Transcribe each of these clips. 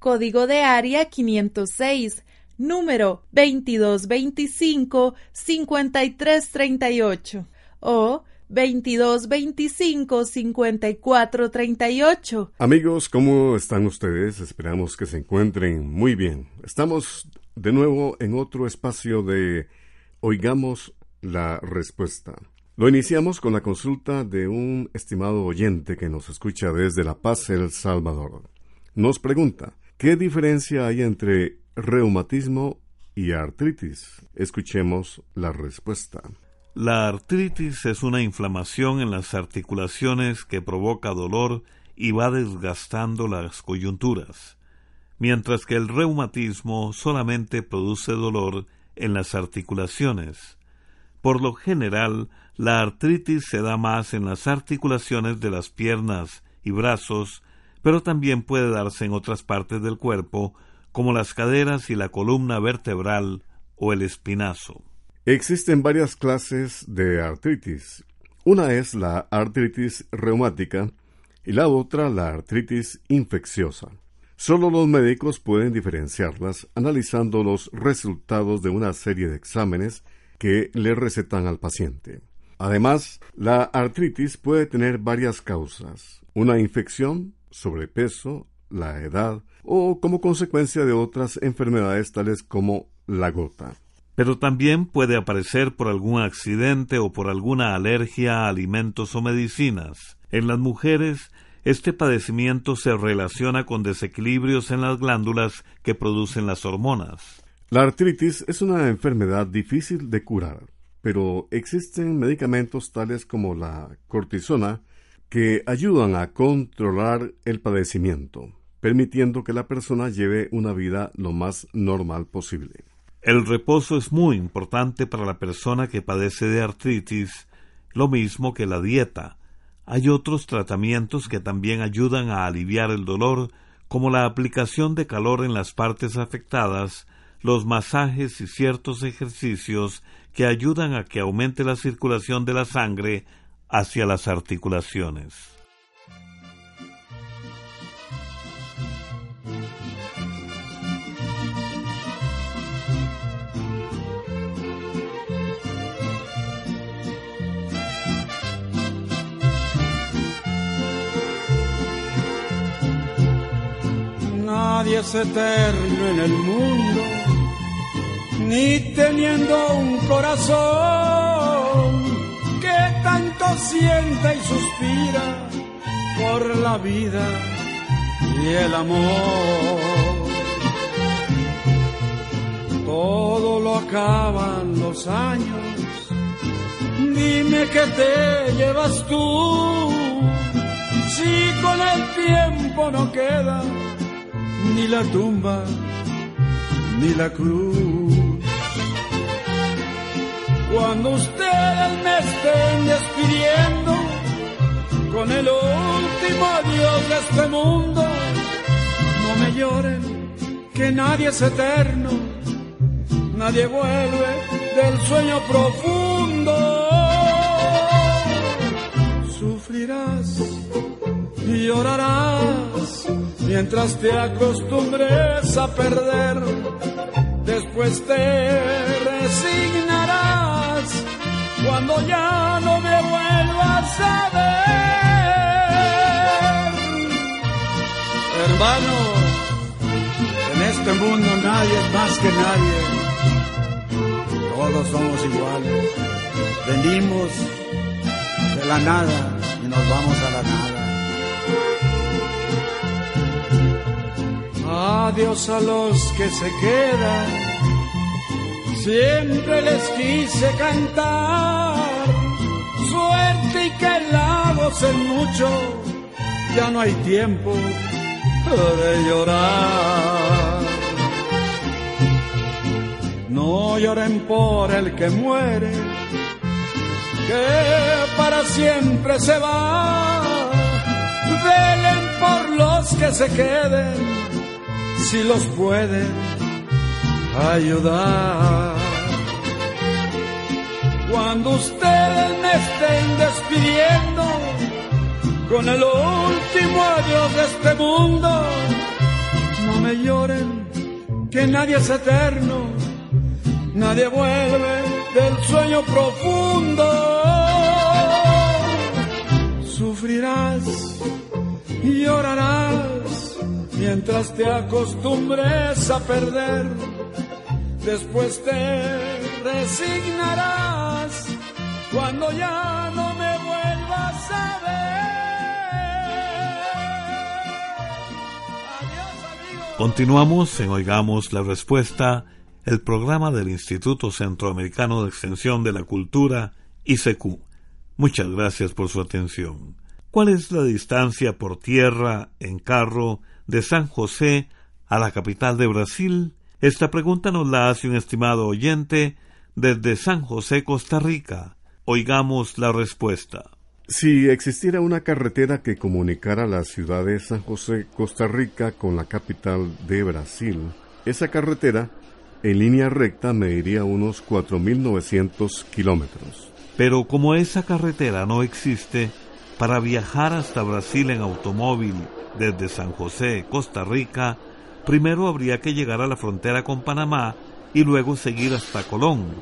código de área 506, número 2225-5338 o 2225-5438. Amigos, ¿cómo están ustedes? Esperamos que se encuentren muy bien. Estamos de nuevo en otro espacio de Oigamos la Respuesta. Lo iniciamos con la consulta de un estimado oyente que nos escucha desde La Paz, El Salvador. Nos pregunta, ¿qué diferencia hay entre reumatismo y artritis? Escuchemos la respuesta. La artritis es una inflamación en las articulaciones que provoca dolor y va desgastando las coyunturas, mientras que el reumatismo solamente produce dolor en las articulaciones. Por lo general, la artritis se da más en las articulaciones de las piernas y brazos, pero también puede darse en otras partes del cuerpo, como las caderas y la columna vertebral o el espinazo. Existen varias clases de artritis. Una es la artritis reumática y la otra la artritis infecciosa. Solo los médicos pueden diferenciarlas analizando los resultados de una serie de exámenes que le recetan al paciente. Además, la artritis puede tener varias causas. Una infección, sobrepeso, la edad o como consecuencia de otras enfermedades tales como la gota pero también puede aparecer por algún accidente o por alguna alergia a alimentos o medicinas. En las mujeres, este padecimiento se relaciona con desequilibrios en las glándulas que producen las hormonas. La artritis es una enfermedad difícil de curar, pero existen medicamentos tales como la cortisona que ayudan a controlar el padecimiento, permitiendo que la persona lleve una vida lo más normal posible. El reposo es muy importante para la persona que padece de artritis, lo mismo que la dieta. Hay otros tratamientos que también ayudan a aliviar el dolor, como la aplicación de calor en las partes afectadas, los masajes y ciertos ejercicios que ayudan a que aumente la circulación de la sangre hacia las articulaciones. nadie es eterno en el mundo, ni teniendo un corazón sienta y suspira por la vida y el amor. Todo lo acaban los años, dime que te llevas tú, si con el tiempo no queda ni la tumba, ni la cruz. Cuando ustedes me estén despidiendo con el último adiós de este mundo, no me lloren, que nadie es eterno, nadie vuelve del sueño profundo. Sufrirás y llorarás mientras te acostumbres a perder, después te resignarás cuando ya no me vuelvas a ver. Hermano, en este mundo nadie es más que nadie. Todos somos iguales. Venimos de la nada y nos vamos a la nada. Adiós a los que se quedan. Siempre les quise cantar. Suerte y que la gocen mucho. Ya no hay tiempo de llorar. No lloren por el que muere, que para siempre se va. Velen por los que se queden, si los pueden ayudar. Cuando ustedes me estén despidiendo, con el último adiós de este mundo. No me lloren, que nadie es eterno, nadie vuelve del sueño profundo. Sufrirás y llorarás mientras te acostumbres a perder. Después te resignarás cuando ya no me vuelvas a ver. Continuamos en Oigamos la Respuesta, el programa del Instituto Centroamericano de Extensión de la Cultura, ICQ. Muchas gracias por su atención. ¿Cuál es la distancia por tierra, en carro, de San José a la capital de Brasil? Esta pregunta nos la hace un estimado oyente desde San José, Costa Rica. Oigamos la respuesta. Si existiera una carretera que comunicara la ciudad de San José, Costa Rica, con la capital de Brasil, esa carretera, en línea recta, mediría unos 4.900 kilómetros. Pero como esa carretera no existe, para viajar hasta Brasil en automóvil desde San José, Costa Rica, primero habría que llegar a la frontera con Panamá y luego seguir hasta Colón,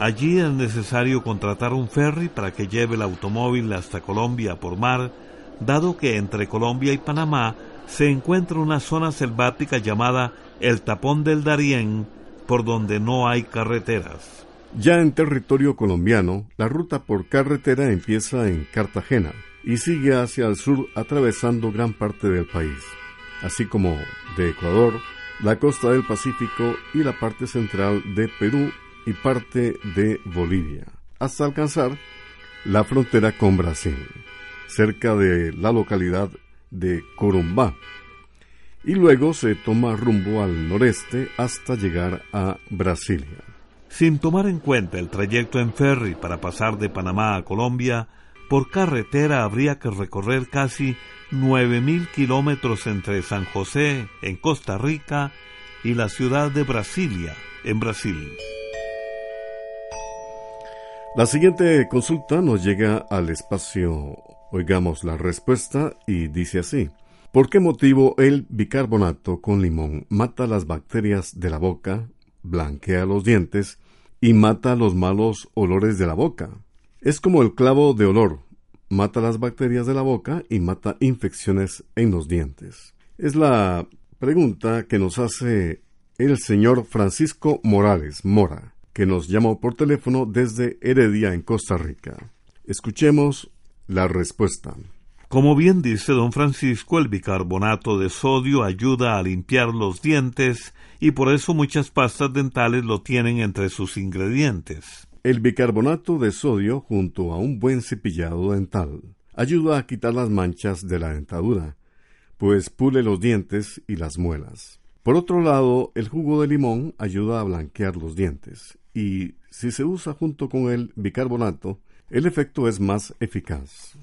Allí es necesario contratar un ferry para que lleve el automóvil hasta Colombia por mar, dado que entre Colombia y Panamá se encuentra una zona selvática llamada el Tapón del Darién, por donde no hay carreteras. Ya en territorio colombiano, la ruta por carretera empieza en Cartagena y sigue hacia el sur atravesando gran parte del país, así como de Ecuador, la costa del Pacífico y la parte central de Perú y parte de Bolivia, hasta alcanzar la frontera con Brasil, cerca de la localidad de Corumbá, y luego se toma rumbo al noreste hasta llegar a Brasilia. Sin tomar en cuenta el trayecto en ferry para pasar de Panamá a Colombia, por carretera habría que recorrer casi 9.000 kilómetros entre San José, en Costa Rica, y la ciudad de Brasilia, en Brasil. La siguiente consulta nos llega al espacio Oigamos la respuesta y dice así. ¿Por qué motivo el bicarbonato con limón mata las bacterias de la boca, blanquea los dientes y mata los malos olores de la boca? Es como el clavo de olor, mata las bacterias de la boca y mata infecciones en los dientes. Es la pregunta que nos hace el señor Francisco Morales Mora que nos llamó por teléfono desde Heredia, en Costa Rica. Escuchemos la respuesta. Como bien dice don Francisco, el bicarbonato de sodio ayuda a limpiar los dientes y por eso muchas pastas dentales lo tienen entre sus ingredientes. El bicarbonato de sodio, junto a un buen cepillado dental, ayuda a quitar las manchas de la dentadura, pues pule los dientes y las muelas. Por otro lado, el jugo de limón ayuda a blanquear los dientes y si se usa junto con el bicarbonato, el efecto es más eficaz.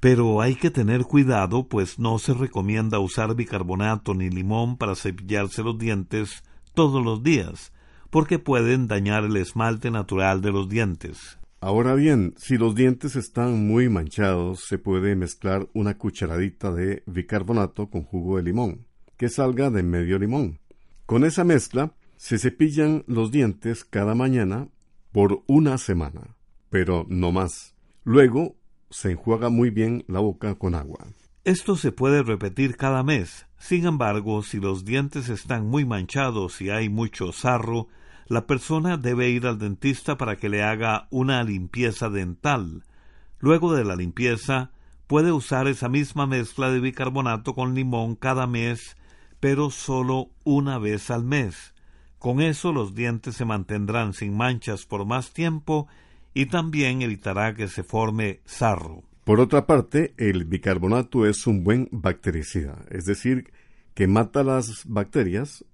Pero hay que tener cuidado, pues no se recomienda usar bicarbonato ni limón para cepillarse los dientes todos los días, porque pueden dañar el esmalte natural de los dientes. Ahora bien, si los dientes están muy manchados, se puede mezclar una cucharadita de bicarbonato con jugo de limón, que salga de medio limón. Con esa mezcla, se cepillan los dientes cada mañana por una semana, pero no más. Luego se enjuaga muy bien la boca con agua. Esto se puede repetir cada mes. Sin embargo, si los dientes están muy manchados y hay mucho sarro, la persona debe ir al dentista para que le haga una limpieza dental. Luego de la limpieza, puede usar esa misma mezcla de bicarbonato con limón cada mes, pero solo una vez al mes. Con eso los dientes se mantendrán sin manchas por más tiempo y también evitará que se forme sarro. Por otra parte, el bicarbonato es un buen bactericida, es decir, que mata las bacterias,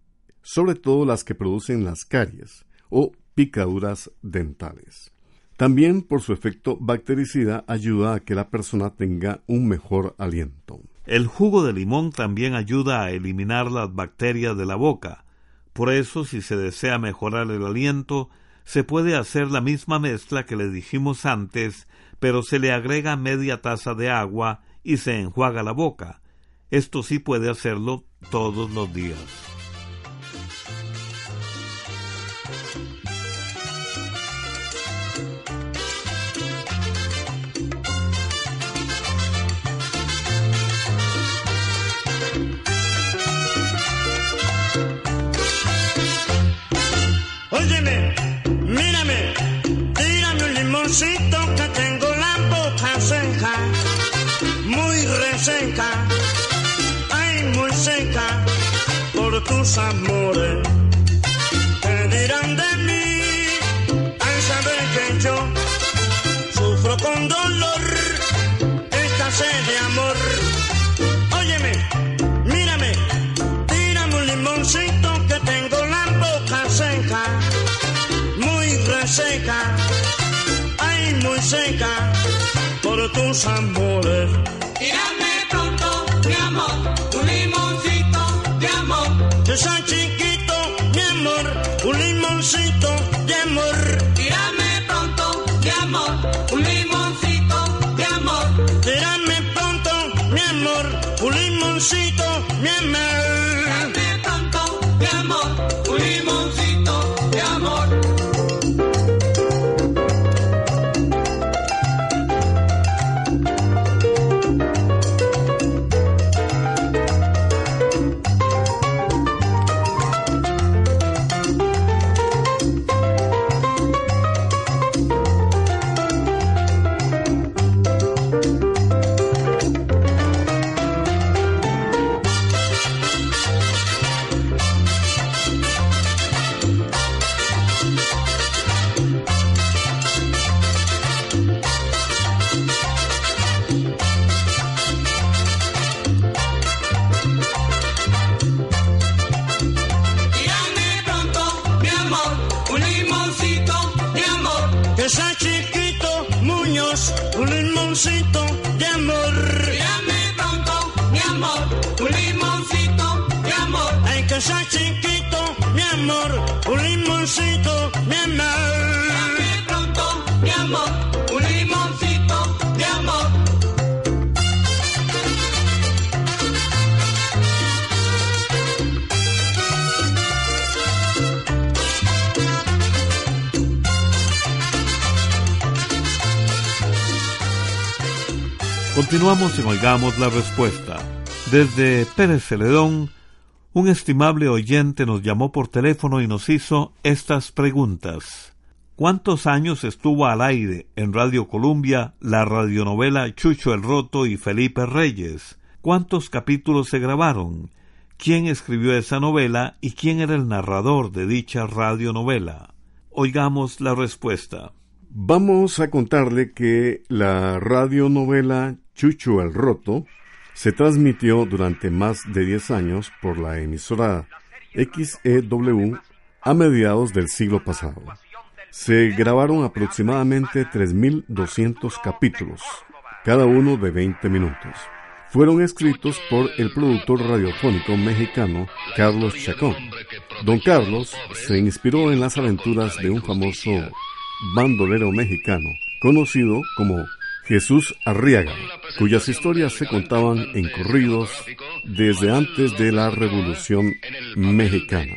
sobre todo las que producen las caries o picaduras dentales. También por su efecto bactericida ayuda a que la persona tenga un mejor aliento. El jugo de limón también ayuda a eliminar las bacterias de la boca. Por eso, si se desea mejorar el aliento, se puede hacer la misma mezcla que le dijimos antes, pero se le agrega media taza de agua y se enjuaga la boca. Esto sí puede hacerlo todos los días. Tus amores. ¿Qué dirán de mí al saber que yo sufro con dolor esta sed de amor? Óyeme, mírame, tírame un limoncito que tengo la boca seca, muy reseca, ay, muy seca, por tus amores. Amor. Yo soy Continuamos en Oigamos la Respuesta. Desde Pérez Celedón, un estimable oyente nos llamó por teléfono y nos hizo estas preguntas. ¿Cuántos años estuvo al aire en Radio Columbia la radionovela Chucho el Roto y Felipe Reyes? ¿Cuántos capítulos se grabaron? ¿Quién escribió esa novela y quién era el narrador de dicha radionovela? Oigamos la respuesta. Vamos a contarle que la radionovela Chucho el Roto se transmitió durante más de 10 años por la emisora XEW a mediados del siglo pasado. Se grabaron aproximadamente 3.200 capítulos, cada uno de 20 minutos. Fueron escritos por el productor radiofónico mexicano Carlos Chacón. Don Carlos se inspiró en las aventuras de un famoso bandolero mexicano, conocido como Jesús Arriaga, cuyas historias se contaban en corridos desde antes de la Revolución Mexicana.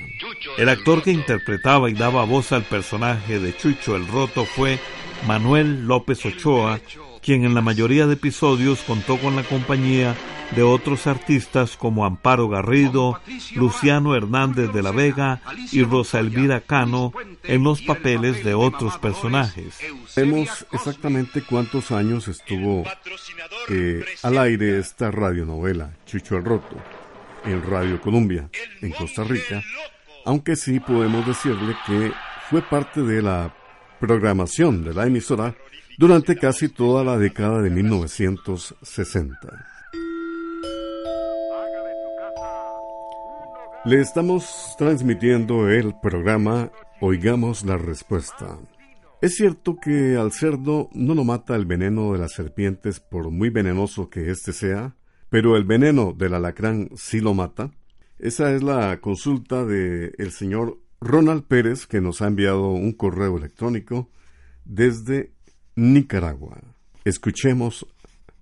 El actor que interpretaba y daba voz al personaje de Chucho el Roto fue Manuel López Ochoa, quien en la mayoría de episodios contó con la compañía de otros artistas como Amparo Garrido, Luciano Hernández de la Vega y Rosa Elvira Cano en los papeles de otros personajes. Vemos exactamente cuántos años estuvo eh, al aire esta radionovela, Chucho el Roto, en Radio Colombia, en Costa Rica, aunque sí podemos decirle que fue parte de la programación de la emisora durante casi toda la década de 1960. Le estamos transmitiendo el programa Oigamos la Respuesta. Es cierto que al cerdo no lo mata el veneno de las serpientes por muy venenoso que éste sea, pero el veneno del alacrán sí lo mata. Esa es la consulta del el señor Ronald Pérez que nos ha enviado un correo electrónico desde Nicaragua. Escuchemos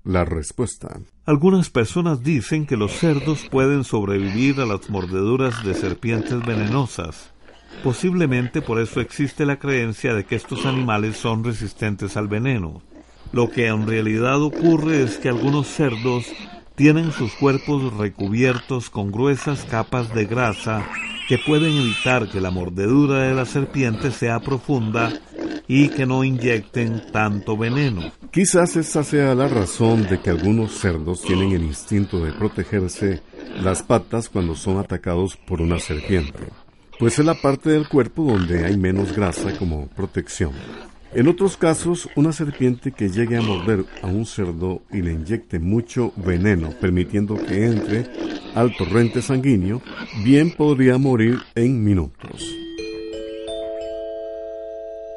la respuesta. Algunas personas dicen que los cerdos pueden sobrevivir a las mordeduras de serpientes venenosas. Posiblemente por eso existe la creencia de que estos animales son resistentes al veneno. Lo que en realidad ocurre es que algunos cerdos tienen sus cuerpos recubiertos con gruesas capas de grasa que pueden evitar que la mordedura de la serpiente sea profunda y que no inyecten tanto veneno. Quizás esa sea la razón de que algunos cerdos tienen el instinto de protegerse las patas cuando son atacados por una serpiente, pues es la parte del cuerpo donde hay menos grasa como protección. En otros casos, una serpiente que llegue a morder a un cerdo y le inyecte mucho veneno, permitiendo que entre al torrente sanguíneo, bien podría morir en minutos.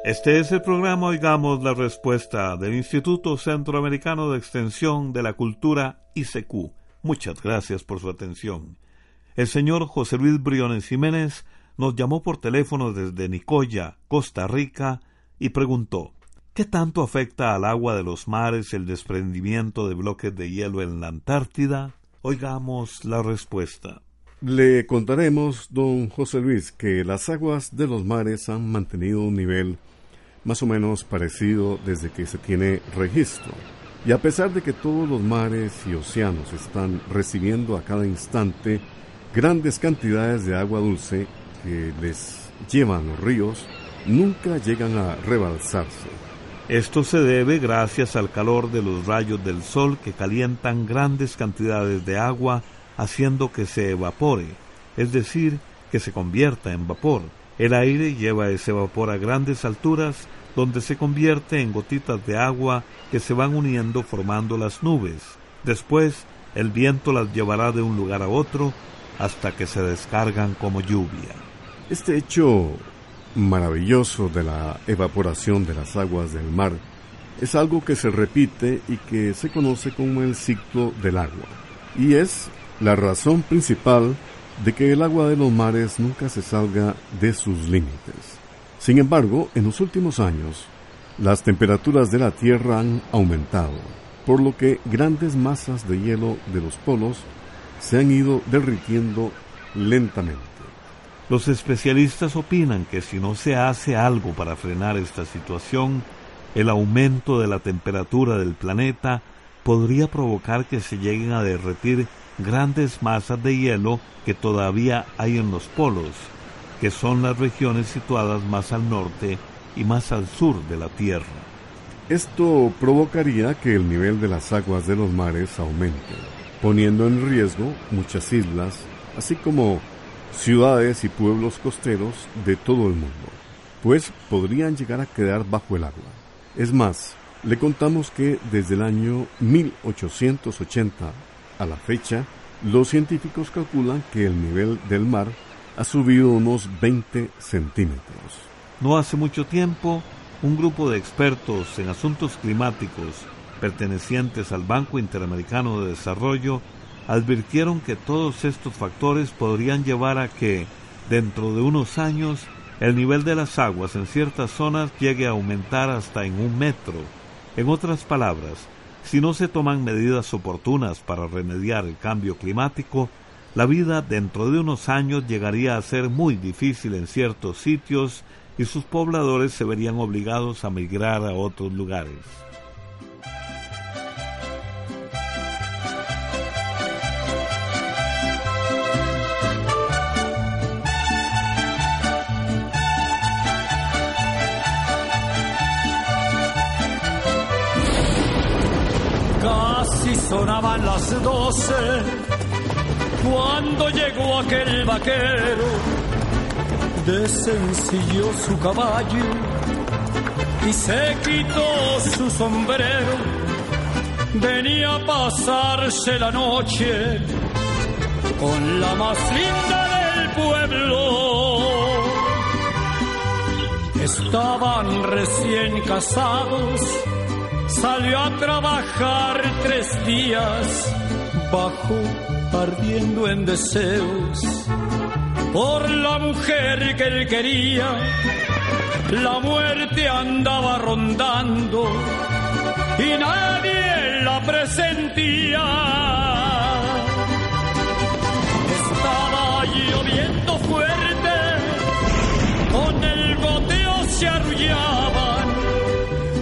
Este es el programa Oigamos la Respuesta del Instituto Centroamericano de Extensión de la Cultura ICQ. Muchas gracias por su atención. El señor José Luis Briones Jiménez nos llamó por teléfono desde Nicoya, Costa Rica, y preguntó ¿Qué tanto afecta al agua de los mares el desprendimiento de bloques de hielo en la Antártida? Oigamos la respuesta. Le contaremos, don José Luis, que las aguas de los mares han mantenido un nivel más o menos parecido desde que se tiene registro. Y a pesar de que todos los mares y océanos están recibiendo a cada instante grandes cantidades de agua dulce que les llevan los ríos, nunca llegan a rebalsarse. Esto se debe gracias al calor de los rayos del sol que calientan grandes cantidades de agua haciendo que se evapore, es decir, que se convierta en vapor. El aire lleva ese vapor a grandes alturas donde se convierte en gotitas de agua que se van uniendo formando las nubes. Después, el viento las llevará de un lugar a otro hasta que se descargan como lluvia. Este hecho maravilloso de la evaporación de las aguas del mar es algo que se repite y que se conoce como el ciclo del agua. Y es la razón principal de que el agua de los mares nunca se salga de sus límites. Sin embargo, en los últimos años, las temperaturas de la Tierra han aumentado, por lo que grandes masas de hielo de los polos se han ido derritiendo lentamente. Los especialistas opinan que si no se hace algo para frenar esta situación, el aumento de la temperatura del planeta podría provocar que se lleguen a derretir grandes masas de hielo que todavía hay en los polos, que son las regiones situadas más al norte y más al sur de la Tierra. Esto provocaría que el nivel de las aguas de los mares aumente, poniendo en riesgo muchas islas, así como ciudades y pueblos costeros de todo el mundo, pues podrían llegar a quedar bajo el agua. Es más, le contamos que desde el año 1880 a la fecha, los científicos calculan que el nivel del mar ha subido unos 20 centímetros. No hace mucho tiempo, un grupo de expertos en asuntos climáticos pertenecientes al Banco Interamericano de Desarrollo advirtieron que todos estos factores podrían llevar a que, dentro de unos años, el nivel de las aguas en ciertas zonas llegue a aumentar hasta en un metro. En otras palabras, si no se toman medidas oportunas para remediar el cambio climático, la vida dentro de unos años llegaría a ser muy difícil en ciertos sitios y sus pobladores se verían obligados a migrar a otros lugares. Cuando llegó aquel vaquero, desencilló su caballo y se quitó su sombrero. Venía a pasarse la noche con la más linda del pueblo. Estaban recién casados, salió a trabajar tres días, bajó ardiendo en deseos por la mujer que él quería. La muerte andaba rondando y nadie la presentía. Estaba lloviendo fuerte, con el goteo se arrullaban,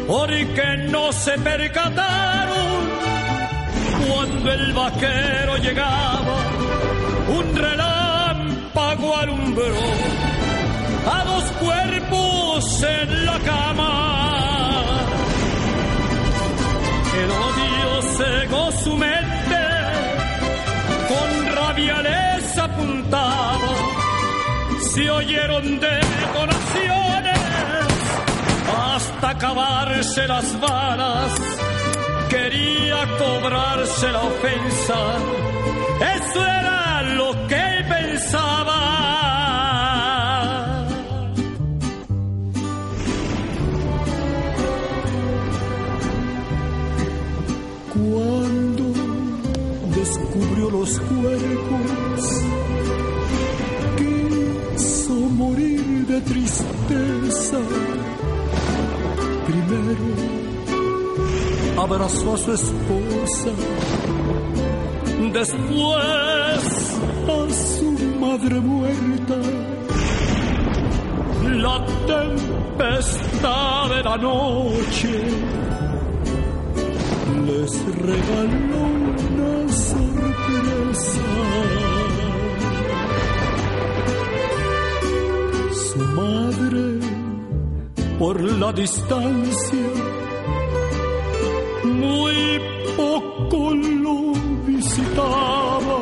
porque no se percataron cuando el vaquero llegaba, un relámpago alumbró a dos cuerpos en la cama. El odio cegó su mente, con rabia les apuntaba, se oyeron detonaciones hasta acabarse las balas quería cobrarse la ofensa. Eso era lo que pensaba. Cuando descubrió los cuerpos, quiso morir de tristeza. Abrazó a su esposa, después a su madre muerta. La tempestad de la noche les regaló una sorpresa. Su madre, por la distancia, muy poco lo visitaba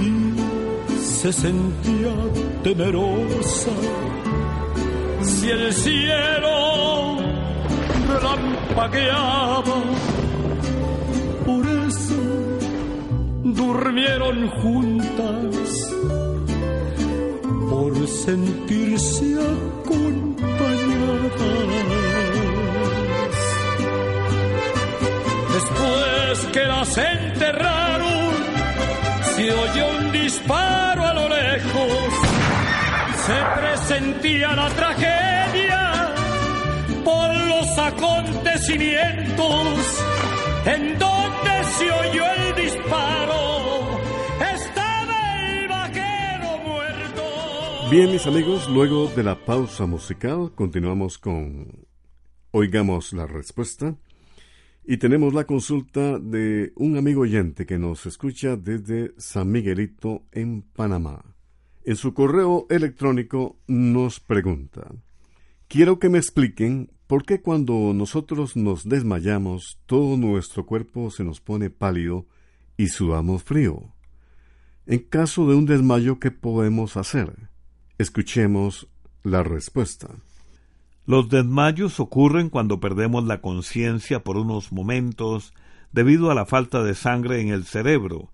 y se sentía temerosa si el cielo relampagueaba. Por eso durmieron juntas por sentirse acompañadas. Después que las enterraron, se oyó un disparo a lo lejos. Se presentía la tragedia por los acontecimientos en donde se oyó el disparo. Bien, mis amigos, luego de la pausa musical, continuamos con Oigamos la respuesta. Y tenemos la consulta de un amigo oyente que nos escucha desde San Miguelito, en Panamá. En su correo electrónico nos pregunta, quiero que me expliquen por qué cuando nosotros nos desmayamos todo nuestro cuerpo se nos pone pálido y sudamos frío. En caso de un desmayo, ¿qué podemos hacer? Escuchemos la respuesta. Los desmayos ocurren cuando perdemos la conciencia por unos momentos debido a la falta de sangre en el cerebro,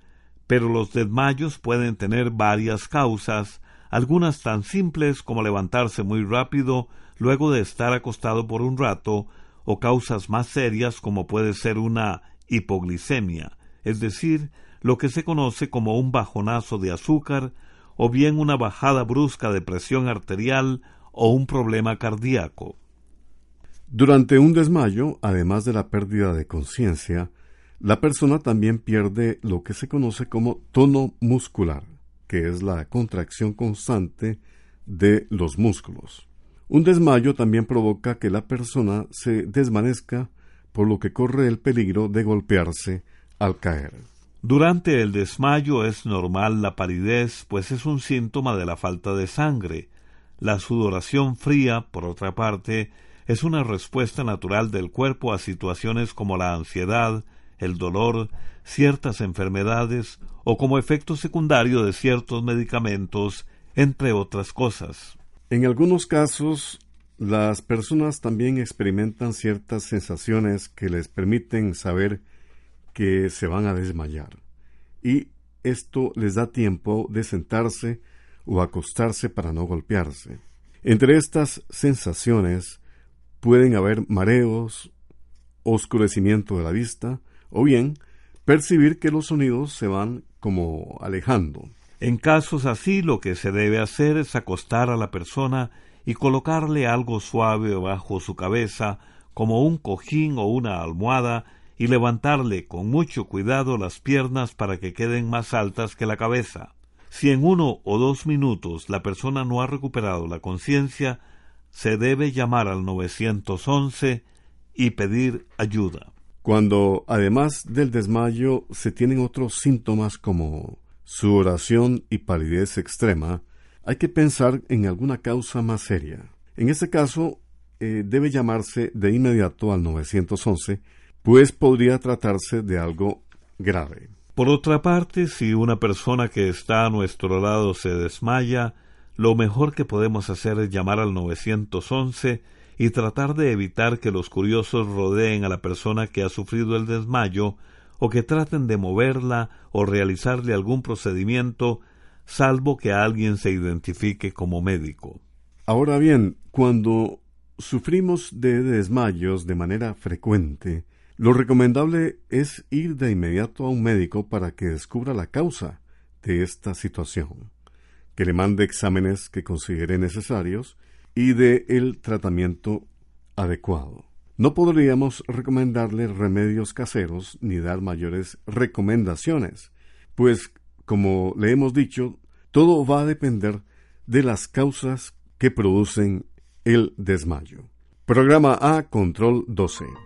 pero los desmayos pueden tener varias causas, algunas tan simples como levantarse muy rápido luego de estar acostado por un rato, o causas más serias como puede ser una hipoglicemia, es decir, lo que se conoce como un bajonazo de azúcar, o bien una bajada brusca de presión arterial o un problema cardíaco. Durante un desmayo, además de la pérdida de conciencia, la persona también pierde lo que se conoce como tono muscular, que es la contracción constante de los músculos. Un desmayo también provoca que la persona se desvanezca, por lo que corre el peligro de golpearse al caer. Durante el desmayo es normal la palidez, pues es un síntoma de la falta de sangre. La sudoración fría, por otra parte, es una respuesta natural del cuerpo a situaciones como la ansiedad, el dolor, ciertas enfermedades o como efecto secundario de ciertos medicamentos, entre otras cosas. En algunos casos, las personas también experimentan ciertas sensaciones que les permiten saber que se van a desmayar. Y esto les da tiempo de sentarse o acostarse para no golpearse. Entre estas sensaciones pueden haber mareos, oscurecimiento de la vista, o bien percibir que los sonidos se van como alejando. En casos así lo que se debe hacer es acostar a la persona y colocarle algo suave bajo su cabeza, como un cojín o una almohada, y levantarle con mucho cuidado las piernas para que queden más altas que la cabeza. Si en uno o dos minutos la persona no ha recuperado la conciencia, se debe llamar al 911 y pedir ayuda. Cuando, además del desmayo, se tienen otros síntomas como sudoración y palidez extrema, hay que pensar en alguna causa más seria. En este caso, eh, debe llamarse de inmediato al 911, pues podría tratarse de algo grave. Por otra parte, si una persona que está a nuestro lado se desmaya, lo mejor que podemos hacer es llamar al 911 y tratar de evitar que los curiosos rodeen a la persona que ha sufrido el desmayo o que traten de moverla o realizarle algún procedimiento, salvo que alguien se identifique como médico. Ahora bien, cuando sufrimos de desmayos de manera frecuente, lo recomendable es ir de inmediato a un médico para que descubra la causa de esta situación, que le mande exámenes que considere necesarios y de el tratamiento adecuado. No podríamos recomendarle remedios caseros ni dar mayores recomendaciones, pues, como le hemos dicho, todo va a depender de las causas que producen el desmayo. Programa A Control 12.